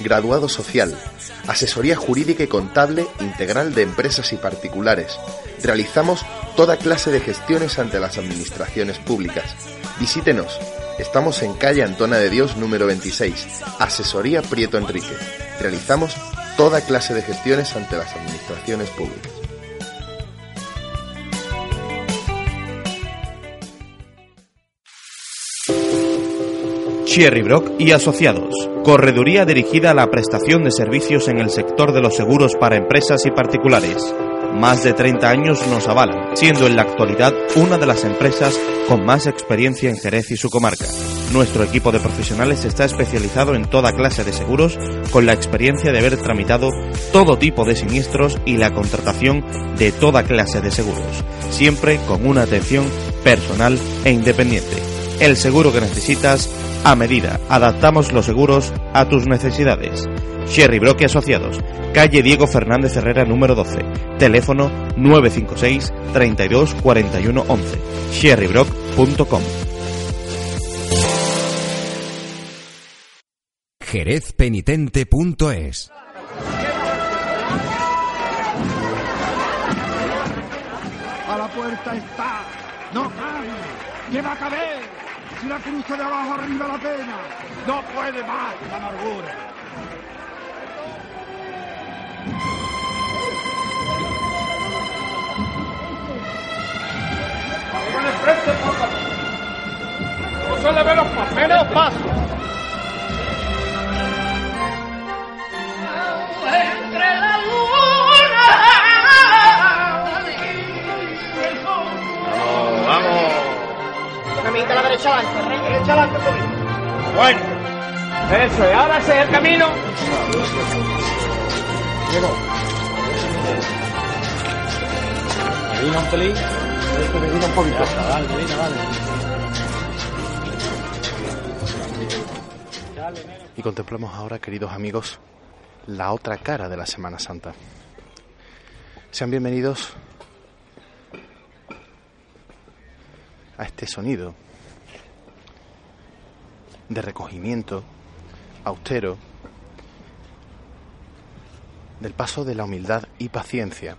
Graduado social. Asesoría jurídica y contable integral de empresas y particulares. Realizamos toda clase de gestiones ante las administraciones públicas. Visítenos. Estamos en calle Antona de Dios número 26. Asesoría Prieto Enríquez. Realizamos toda clase de gestiones ante las administraciones públicas. Cherry Brock y Asociados, correduría dirigida a la prestación de servicios en el sector de los seguros para empresas y particulares. Más de 30 años nos avalan, siendo en la actualidad una de las empresas con más experiencia en Jerez y su comarca. Nuestro equipo de profesionales está especializado en toda clase de seguros, con la experiencia de haber tramitado todo tipo de siniestros y la contratación de toda clase de seguros, siempre con una atención personal e independiente. El seguro que necesitas a medida. Adaptamos los seguros a tus necesidades. Sherry Brock y Asociados, calle Diego Fernández Herrera número 12, teléfono 956 32 41 11, sherrybrock.com. jerezpenitente.es A la puerta está. No cabe. ¿Qué va a caber? Si la cruza de abajo arriba la pena. No puede más la amargura. Con. Caminita a la derecha adelante, rey. Derecha adelante, poquito. Bueno. Eso es. Ahora ese es el camino. Llegó. Medina un pelín. Este medina un poquito. Dale, medina, dale. Y contemplamos ahora, queridos amigos, la otra cara de la Semana Santa. Sean bienvenidos a este sonido de recogimiento austero del paso de la humildad y paciencia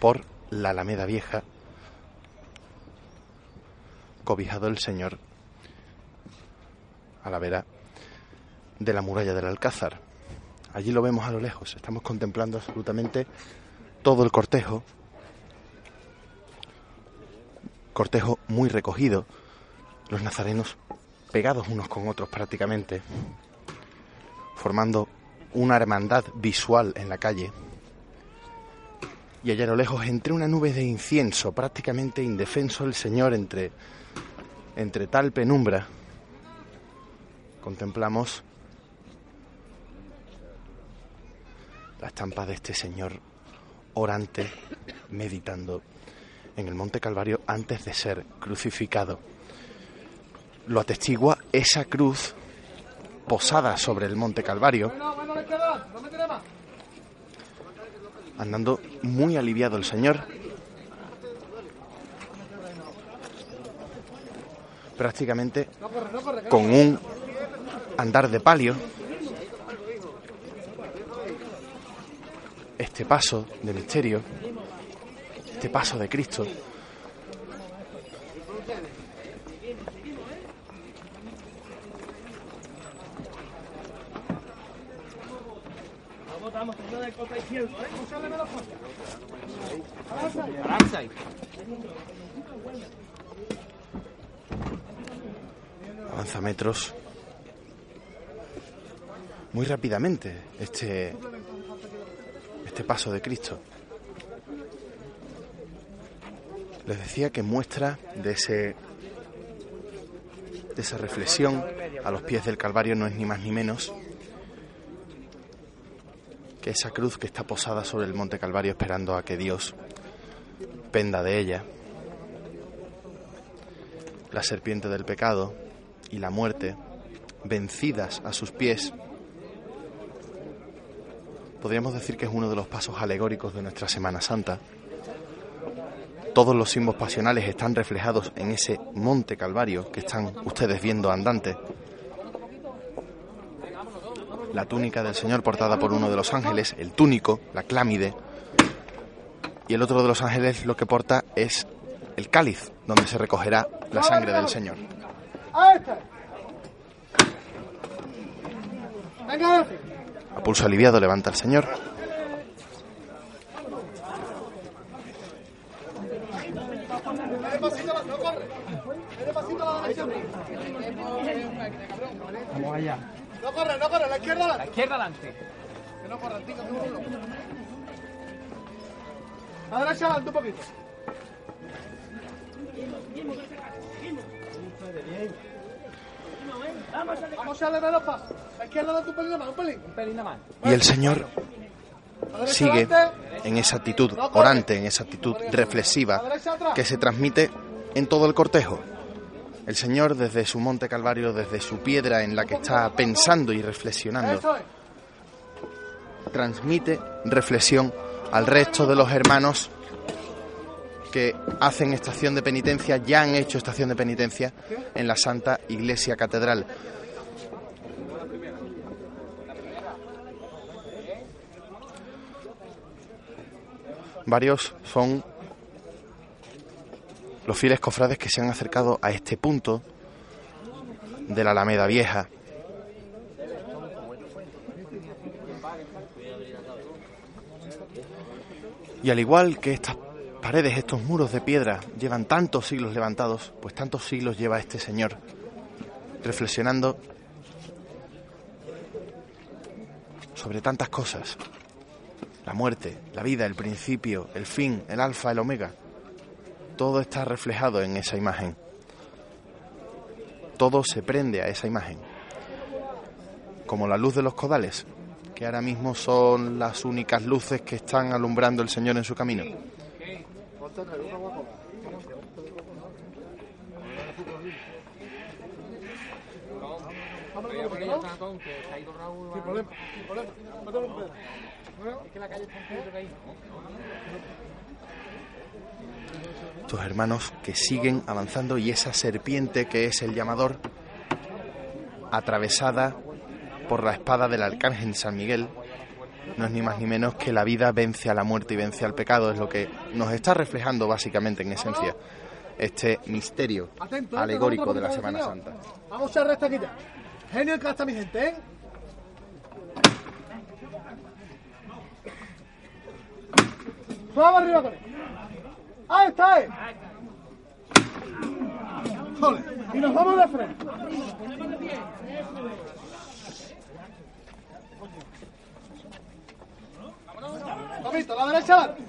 por la Alameda Vieja, cobijado el Señor a la vera de la muralla del Alcázar. Allí lo vemos a lo lejos, estamos contemplando absolutamente todo el cortejo, cortejo muy recogido, los nazarenos pegados unos con otros prácticamente, formando una hermandad visual en la calle. Y allá a lo lejos, entre una nube de incienso, prácticamente indefenso el Señor entre, entre tal penumbra, contemplamos la estampa de este Señor orante, meditando en el Monte Calvario antes de ser crucificado. Lo atestigua esa cruz posada sobre el Monte Calvario, andando muy aliviado el Señor, prácticamente con un andar de palio. Este paso de misterio, este paso de Cristo, avanza metros muy rápidamente este este paso de Cristo. Les decía que muestra de ese de esa reflexión a los pies del Calvario no es ni más ni menos que esa cruz que está posada sobre el Monte Calvario esperando a que Dios penda de ella. la serpiente del pecado y la muerte, vencidas a sus pies, podríamos decir que es uno de los pasos alegóricos de nuestra Semana Santa. Todos los símbolos pasionales están reflejados en ese monte Calvario que están ustedes viendo andante. La túnica del Señor portada por uno de los ángeles, el túnico, la clámide, y el otro de los ángeles lo que porta es el cáliz, donde se recogerá la sangre del Señor. A pulso aliviado levanta el Señor. Vamos allá. No corre, no corre, la izquierda La izquierda adelante. Que no corre, tica, que no La derecha adelante un poquito. Vamos a darle menos paso. La izquierda adelante un pelín más, un pelín. Un pelín más. Y el Señor sigue adelante. en esa actitud orante, en esa actitud reflexiva que se transmite en todo el cortejo. El Señor desde su monte Calvario, desde su piedra en la que está pensando y reflexionando, transmite reflexión al resto de los hermanos que hacen estación de penitencia, ya han hecho estación de penitencia en la Santa Iglesia Catedral. Varios son los fieles cofrades que se han acercado a este punto de la Alameda Vieja. Y al igual que estas paredes, estos muros de piedra llevan tantos siglos levantados, pues tantos siglos lleva este señor reflexionando sobre tantas cosas. La muerte, la vida, el principio, el fin, el alfa, el omega. Todo está reflejado en esa imagen. Todo se prende a esa imagen. Como la luz de los codales, que ahora mismo son las únicas luces que están alumbrando el Señor en su camino. Sin problema, sin problema. Mételo un pedazo. Tus hermanos que siguen avanzando y esa serpiente que es el llamador, atravesada por la espada del arcángel San Miguel, no es ni más ni menos que la vida vence a la muerte y vence al pecado, es lo que nos está reflejando básicamente en esencia este misterio alegórico de la Semana Santa. Vamos a recta aquí ya. Genio en casa, mi gente, ¿eh? Vamos arriba con él. Ahí está, eh. Jole. Y nos vamos de frente. Papito, la derecha adelante.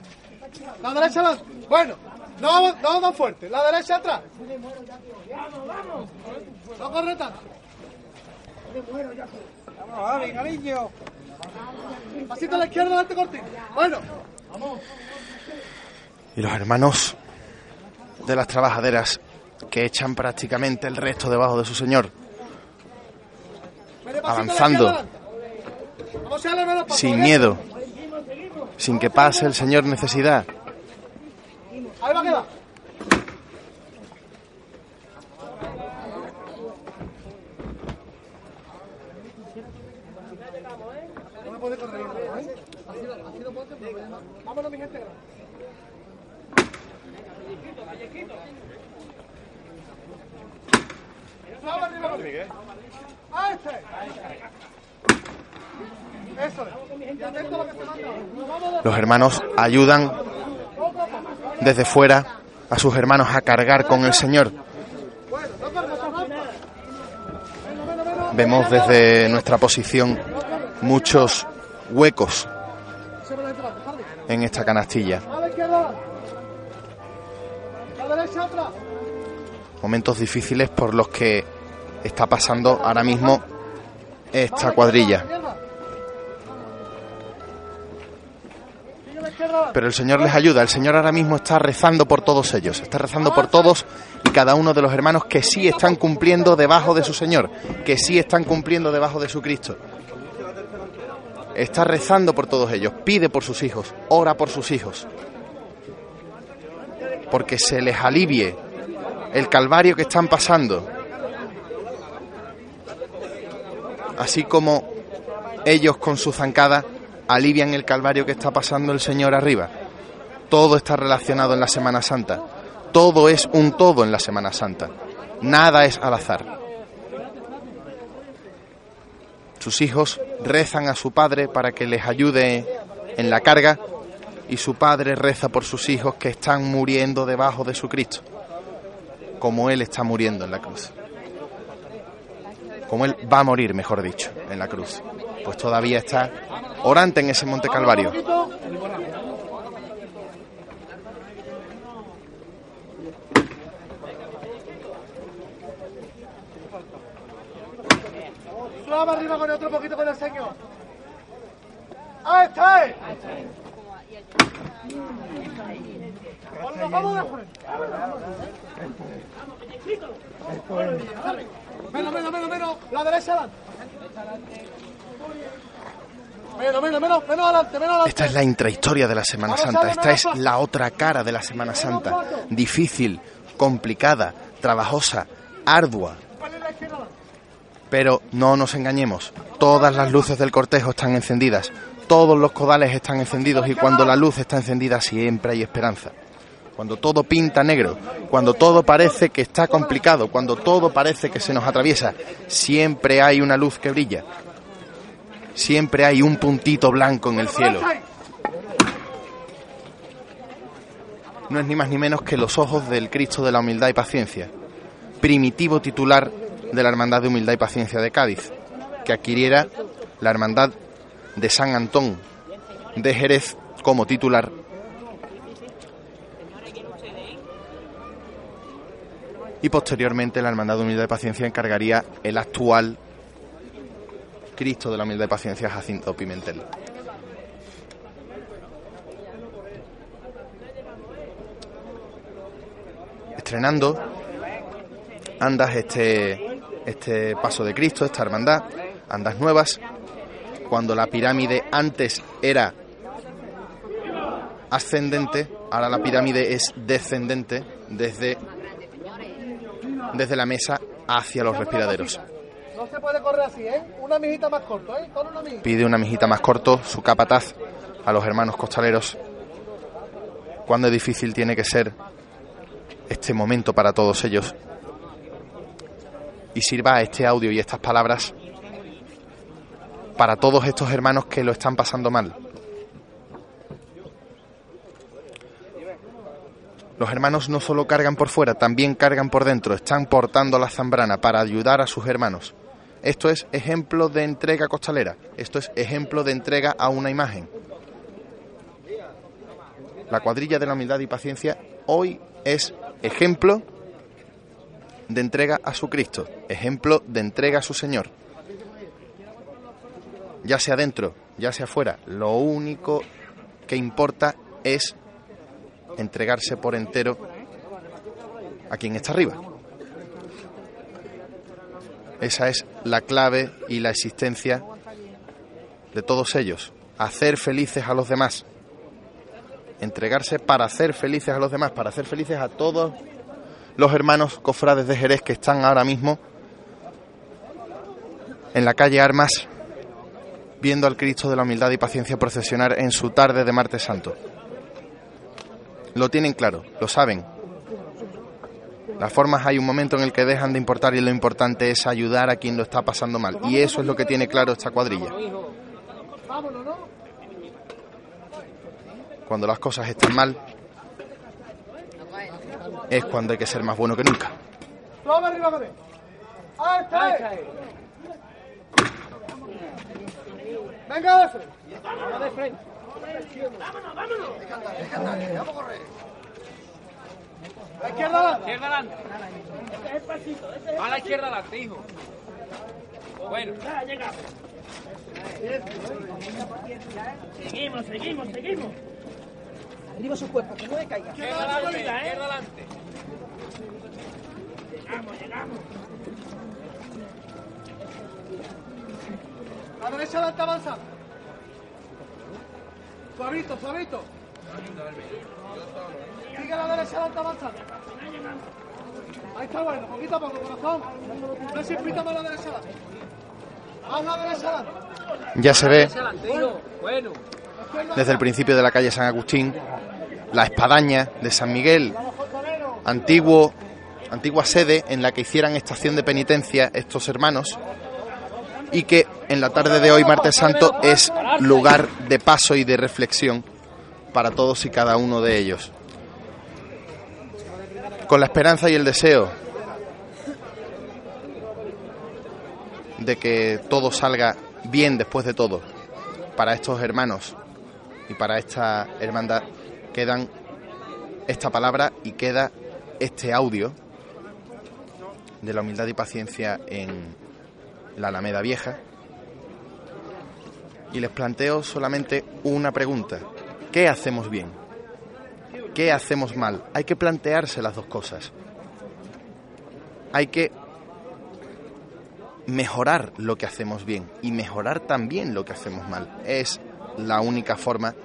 La derecha adelante. Bueno, no vamos, no vamos fuerte. La derecha atrás. No corre tanto. Pasito a la izquierda, adelante cortito. Bueno, Y los hermanos de las trabajaderas que echan prácticamente el resto debajo de su señor, Avanzando. sin miedo, sin que pase el señor necesidad. Ahí va a Los hermanos ayudan desde fuera a sus hermanos a cargar con el Señor. Vemos desde nuestra posición muchos huecos en esta canastilla. Momentos difíciles por los que está pasando ahora mismo esta cuadrilla. Pero el Señor les ayuda, el Señor ahora mismo está rezando por todos ellos, está rezando por todos y cada uno de los hermanos que sí están cumpliendo debajo de su Señor, que sí están cumpliendo debajo de su Cristo. Está rezando por todos ellos, pide por sus hijos, ora por sus hijos, porque se les alivie el calvario que están pasando. Así como ellos con su zancada alivian el calvario que está pasando el Señor arriba. Todo está relacionado en la Semana Santa. Todo es un todo en la Semana Santa. Nada es al azar. Sus hijos rezan a su padre para que les ayude en la carga y su padre reza por sus hijos que están muriendo debajo de su Cristo, como él está muriendo en la cruz. Como él va a morir, mejor dicho, en la cruz. Pues todavía está orante en ese Monte Calvario. Suave arriba con otro poquito con el señor. ¡Ahí está! Vamos, vamos de frente. Menos, menos, menos, menos. La derecha adelante. Menos, menos, menos, menos adelante, menos adelante. Esta es la intrahistoria de la Semana Santa, esta es la otra cara de la Semana Santa, difícil, complicada, trabajosa, ardua. Pero no nos engañemos, todas las luces del cortejo están encendidas, todos los codales están encendidos y cuando la luz está encendida siempre hay esperanza. Cuando todo pinta negro, cuando todo parece que está complicado, cuando todo parece que se nos atraviesa, siempre hay una luz que brilla. Siempre hay un puntito blanco en el cielo. No es ni más ni menos que los ojos del Cristo de la Humildad y Paciencia, primitivo titular de la Hermandad de Humildad y Paciencia de Cádiz, que adquiriera la Hermandad de San Antón de Jerez como titular. Y posteriormente la Hermandad de Humildad y Paciencia encargaría el actual Cristo de la Humildad y Paciencia Jacinto Pimentel. Estrenando andas este, este paso de Cristo, esta hermandad, andas nuevas, cuando la pirámide antes era ascendente, ahora la pirámide es descendente desde, desde la mesa hacia los respiraderos. No se puede correr así, ¿eh? Una mijita más corto, ¿eh? Con una mijita. Pide una mijita más corto, su capataz, a los hermanos costaleros. Cuando difícil tiene que ser este momento para todos ellos. Y sirva este audio y estas palabras para todos estos hermanos que lo están pasando mal. Los hermanos no solo cargan por fuera, también cargan por dentro, están portando la zambrana para ayudar a sus hermanos. Esto es ejemplo de entrega costalera, esto es ejemplo de entrega a una imagen. La cuadrilla de la humildad y paciencia hoy es ejemplo de entrega a su Cristo, ejemplo de entrega a su Señor. Ya sea dentro, ya sea fuera, lo único que importa es entregarse por entero a quien está arriba. Esa es la clave y la existencia de todos ellos. Hacer felices a los demás. Entregarse para hacer felices a los demás, para hacer felices a todos los hermanos cofrades de Jerez que están ahora mismo en la calle Armas viendo al Cristo de la humildad y paciencia procesionar en su tarde de martes santo. Lo tienen claro, lo saben. Las formas hay un momento en el que dejan de importar y lo importante es ayudar a quien lo está pasando mal. Y eso es lo que tiene claro esta cuadrilla. Cuando las cosas están mal, es cuando hay que ser más bueno que nunca. Suave arriba con él. ¡Ahí está! Venga de frente. Vamos de frente. Vámonos, vámonos. Vamos a correr. A la izquierda adelante. Izquierda adelante. A la izquierda adelante, hijo. Bueno. Seguimos, seguimos, seguimos. Izquierda adelante, izquierda adelante. La derecha adelante avanza. Suavito, suavito. Sigue la derecha adelante avanza. Ahí está bueno, poquito a poco, corazón. No se impita más la derecha adelante. Vamos a la derecha adelante. Ya se ve Bueno. desde el principio de la calle San Agustín la espadaña de San Miguel, antiguo, antigua sede en la que hicieran estación de penitencia estos hermanos y que en la tarde de hoy, martes santo, es lugar de paso y de reflexión para todos y cada uno de ellos. Con la esperanza y el deseo de que todo salga bien después de todo para estos hermanos y para esta hermandad quedan esta palabra y queda este audio de la humildad y paciencia en la Alameda Vieja. Y les planteo solamente una pregunta. ¿Qué hacemos bien? ¿Qué hacemos mal? Hay que plantearse las dos cosas. Hay que mejorar lo que hacemos bien y mejorar también lo que hacemos mal. Es la única forma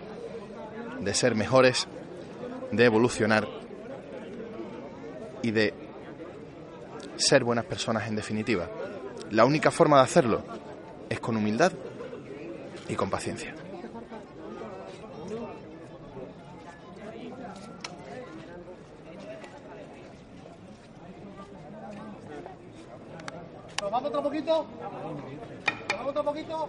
de ser mejores, de evolucionar y de ser buenas personas en definitiva. La única forma de hacerlo es con humildad y con paciencia. ¿Nos vamos otro poquito? ¿Nos vamos otro poquito?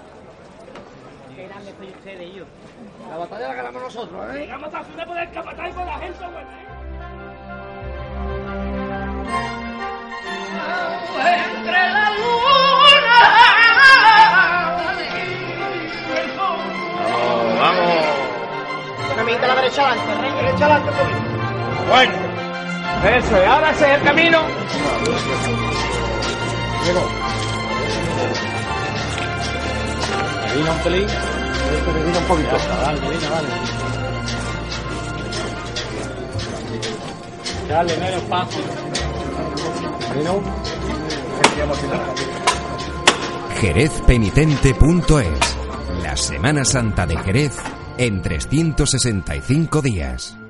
la izquierda adelante. La batalla la ganamos nosotros, ¿eh? Vamos a hacer poder capataz con la gente, güey. Entre la luna y el sol. Caminita a la derecha adelante, rey. Derecha adelante, un poquito. Eso es, ahora ese es el camino. Adivina un pelín. Adivina un poquito. Dale, adivina, dale. Dale, no es fácil. Adivina un. jerezpenitente.es La Semana Santa de Jerez en 365 días.